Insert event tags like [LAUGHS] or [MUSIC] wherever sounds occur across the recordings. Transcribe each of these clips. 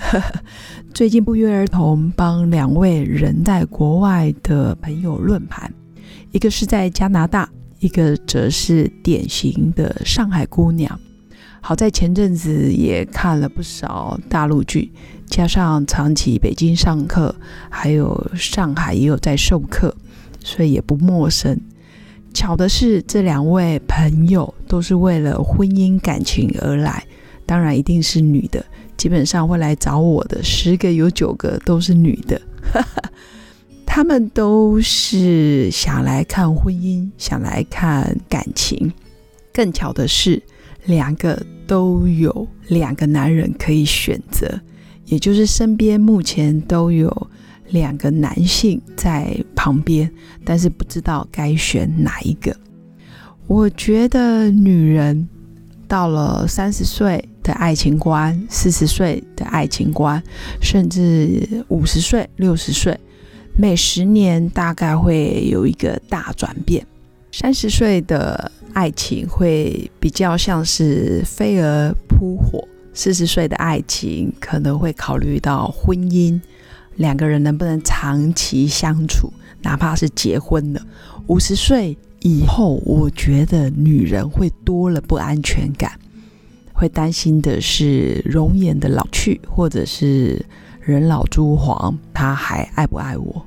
[LAUGHS] 最近不约而同帮两位人在国外的朋友论盘，一个是在加拿大，一个则是典型的上海姑娘。好在前阵子也看了不少大陆剧，加上长期北京上课，还有上海也有在授课，所以也不陌生。巧的是，这两位朋友都是为了婚姻感情而来，当然一定是女的。基本上会来找我的十个有九个都是女的，[LAUGHS] 他们都是想来看婚姻，想来看感情。更巧的是，两个都有两个男人可以选择，也就是身边目前都有两个男性在旁边，但是不知道该选哪一个。我觉得女人到了三十岁。的爱情观，四十岁的爱情观，甚至五十岁、六十岁，每十年大概会有一个大转变。三十岁的爱情会比较像是飞蛾扑火，四十岁的爱情可能会考虑到婚姻，两个人能不能长期相处，哪怕是结婚了。五十岁以后，我觉得女人会多了不安全感。会担心的是容颜的老去，或者是人老珠黄，他还爱不爱我？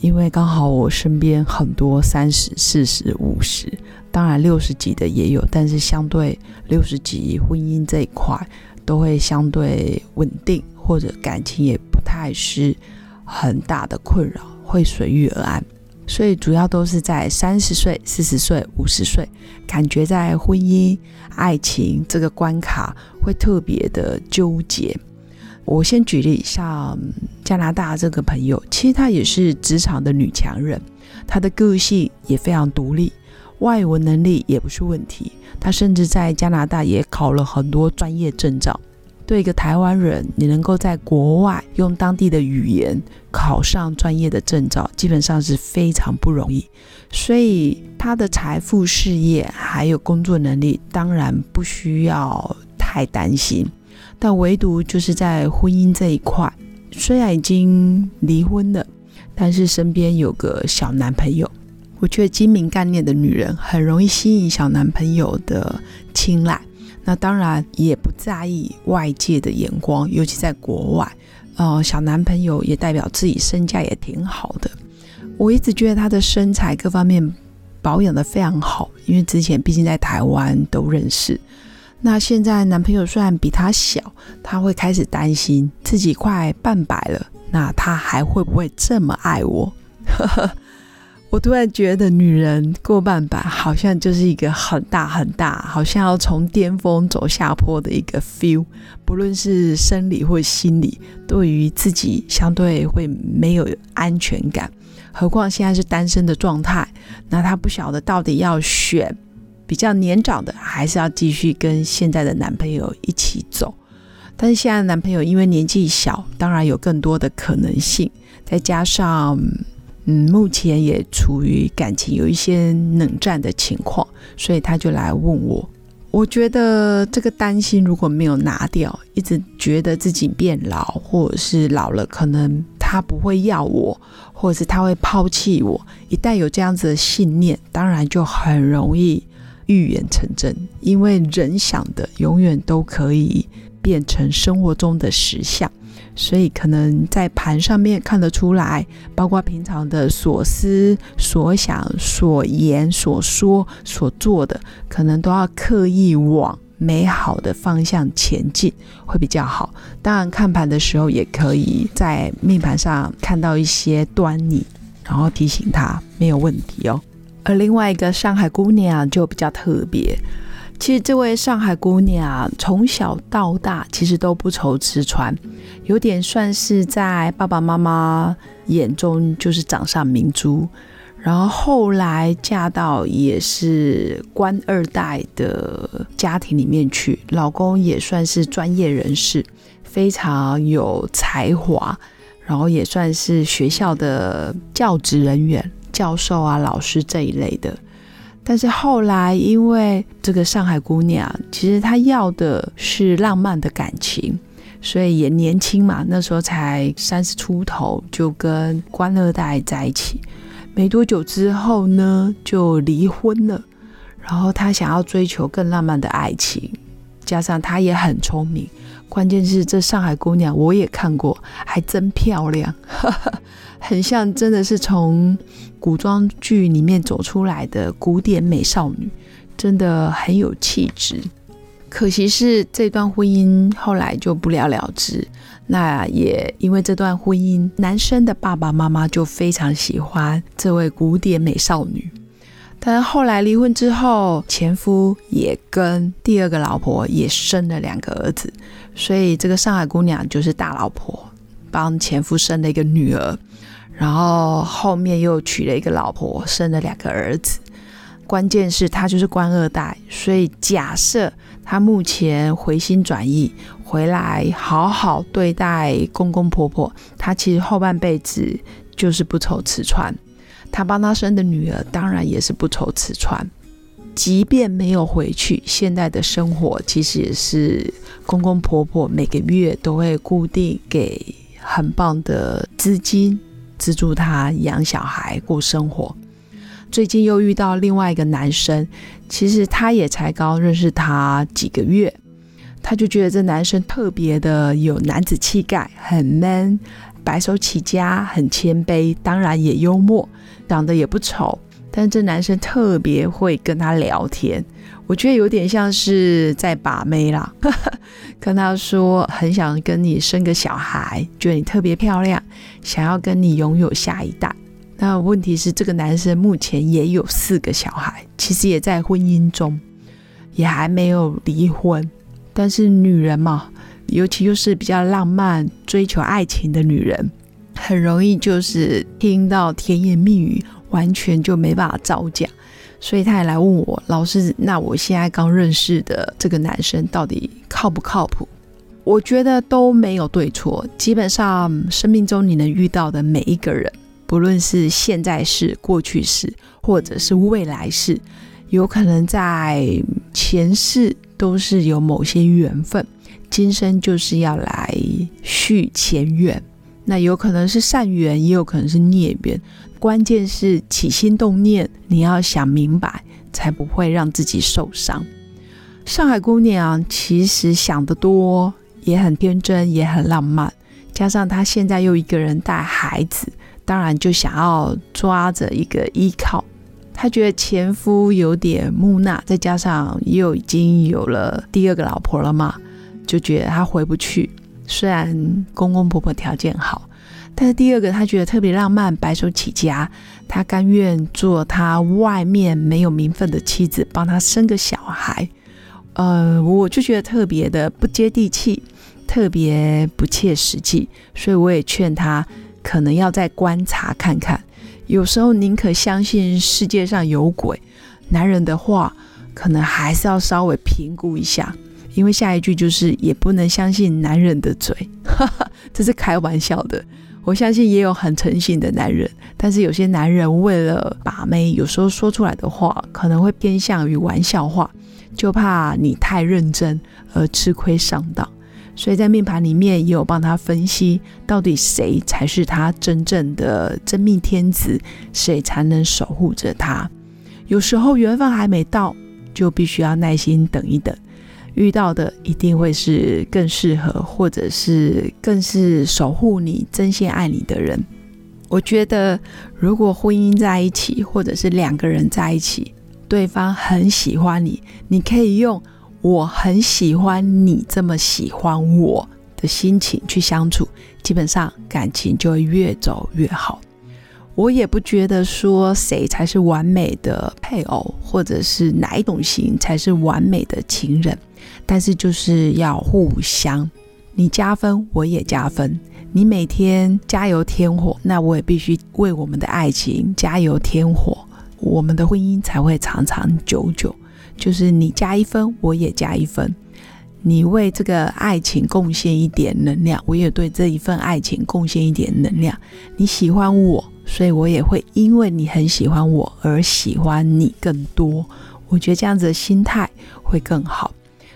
因为刚好我身边很多三十四十五十，当然六十几的也有，但是相对六十几婚姻这一块都会相对稳定，或者感情也不太是很大的困扰，会随遇而安。所以主要都是在三十岁、四十岁、五十岁，感觉在婚姻、爱情这个关卡会特别的纠结。我先举例，像加拿大这个朋友，其实她也是职场的女强人，她的个性也非常独立，外文能力也不是问题。她甚至在加拿大也考了很多专业证照。对一个台湾人，你能够在国外用当地的语言考上专业的证照，基本上是非常不容易。所以他的财富、事业还有工作能力，当然不需要太担心。但唯独就是在婚姻这一块，虽然已经离婚了，但是身边有个小男朋友。我觉得精明干练的女人很容易吸引小男朋友的青睐。那当然也不在意外界的眼光，尤其在国外，呃，小男朋友也代表自己身价也挺好的。我一直觉得他的身材各方面保养的非常好，因为之前毕竟在台湾都认识。那现在男朋友虽然比他小，他会开始担心自己快半百了，那他还会不会这么爱我？呵 [LAUGHS] 呵我突然觉得，女人过半百好像就是一个很大很大，好像要从巅峰走下坡的一个 feel。不论是生理或心理，对于自己相对会没有安全感。何况现在是单身的状态，那她不晓得到底要选比较年长的，还是要继续跟现在的男朋友一起走。但是现在男朋友因为年纪小，当然有更多的可能性，再加上。嗯，目前也处于感情有一些冷战的情况，所以他就来问我。我觉得这个担心如果没有拿掉，一直觉得自己变老，或者是老了，可能他不会要我，或者是他会抛弃我。一旦有这样子的信念，当然就很容易预言成真，因为人想的永远都可以变成生活中的实相。所以可能在盘上面看得出来，包括平常的所思所想、所言所说、所做的，可能都要刻意往美好的方向前进，会比较好。当然，看盘的时候也可以在命盘上看到一些端倪，然后提醒他没有问题哦。而另外一个上海姑娘就比较特别，其实这位上海姑娘从小到大其实都不愁吃穿，有点算是在爸爸妈妈眼中就是掌上明珠。然后后来嫁到也是官二代的家庭里面去，老公也算是专业人士，非常有才华，然后也算是学校的教职人员、教授啊、老师这一类的。但是后来因为这个上海姑娘，其实她要的是浪漫的感情，所以也年轻嘛，那时候才三十出头，就跟官二代在一起。没多久之后呢，就离婚了。然后她想要追求更浪漫的爱情，加上她也很聪明，关键是这上海姑娘我也看过，还真漂亮，[LAUGHS] 很像真的是从古装剧里面走出来的古典美少女，真的很有气质。可惜是这段婚姻后来就不了了之。那也因为这段婚姻，男生的爸爸妈妈就非常喜欢这位古典美少女。但是后来离婚之后，前夫也跟第二个老婆也生了两个儿子，所以这个上海姑娘就是大老婆，帮前夫生了一个女儿，然后后面又娶了一个老婆，生了两个儿子。关键是她就是官二代，所以假设她目前回心转意。回来好好对待公公婆婆，她其实后半辈子就是不愁吃穿。她帮她生的女儿当然也是不愁吃穿。即便没有回去，现在的生活其实也是公公婆婆每个月都会固定给很棒的资金资助她养小孩过生活。最近又遇到另外一个男生，其实他也才刚认识他几个月。他就觉得这男生特别的有男子气概，很 man，白手起家，很谦卑，当然也幽默，长得也不丑。但这男生特别会跟他聊天，我觉得有点像是在把妹啦。[LAUGHS] 跟他说很想跟你生个小孩，觉得你特别漂亮，想要跟你拥有下一代。那问题是，这个男生目前也有四个小孩，其实也在婚姻中，也还没有离婚。但是女人嘛，尤其又是比较浪漫、追求爱情的女人，很容易就是听到甜言蜜语，完全就没办法招架。所以他也来问我老师：“那我现在刚认识的这个男生到底靠不靠谱？”我觉得都没有对错。基本上，生命中你能遇到的每一个人，不论是现在式、过去式，或者是未来式，有可能在前世。都是有某些缘分，今生就是要来续前缘。那有可能是善缘，也有可能是孽缘。关键是起心动念，你要想明白，才不会让自己受伤。上海姑娘其实想得多，也很天真，也很浪漫。加上她现在又一个人带孩子，当然就想要抓着一个依靠。她觉得前夫有点木讷，再加上又已经有了第二个老婆了嘛，就觉得他回不去。虽然公公婆婆条件好，但是第二个他觉得特别浪漫，白手起家，他甘愿做他外面没有名分的妻子，帮他生个小孩。呃，我就觉得特别的不接地气，特别不切实际，所以我也劝他可能要再观察看看。有时候宁可相信世界上有鬼，男人的话可能还是要稍微评估一下，因为下一句就是也不能相信男人的嘴，哈 [LAUGHS] 哈这是开玩笑的。我相信也有很诚信的男人，但是有些男人为了把妹，有时候说出来的话可能会偏向于玩笑话，就怕你太认真而吃亏上当。所以在命盘里面也有帮他分析，到底谁才是他真正的真命天子，谁才能守护着他。有时候缘分还没到，就必须要耐心等一等，遇到的一定会是更适合，或者是更是守护你、真心爱你的人。我觉得，如果婚姻在一起，或者是两个人在一起，对方很喜欢你，你可以用。我很喜欢你这么喜欢我的心情去相处，基本上感情就会越走越好。我也不觉得说谁才是完美的配偶，或者是哪一种型才是完美的情人。但是就是要互相，你加分，我也加分。你每天加油添火，那我也必须为我们的爱情加油添火，我们的婚姻才会长长久久。就是你加一分，我也加一分。你为这个爱情贡献一点能量，我也对这一份爱情贡献一点能量。你喜欢我，所以我也会因为你很喜欢我而喜欢你更多。我觉得这样子的心态会更好。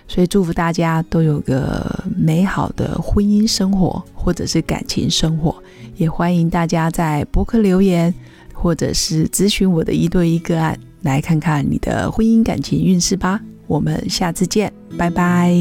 所以祝福大家都有个美好的婚姻生活，或者是感情生活。也欢迎大家在博客留言，或者是咨询我的一对一个案，来看看你的婚姻感情运势吧。我们下次见，拜拜。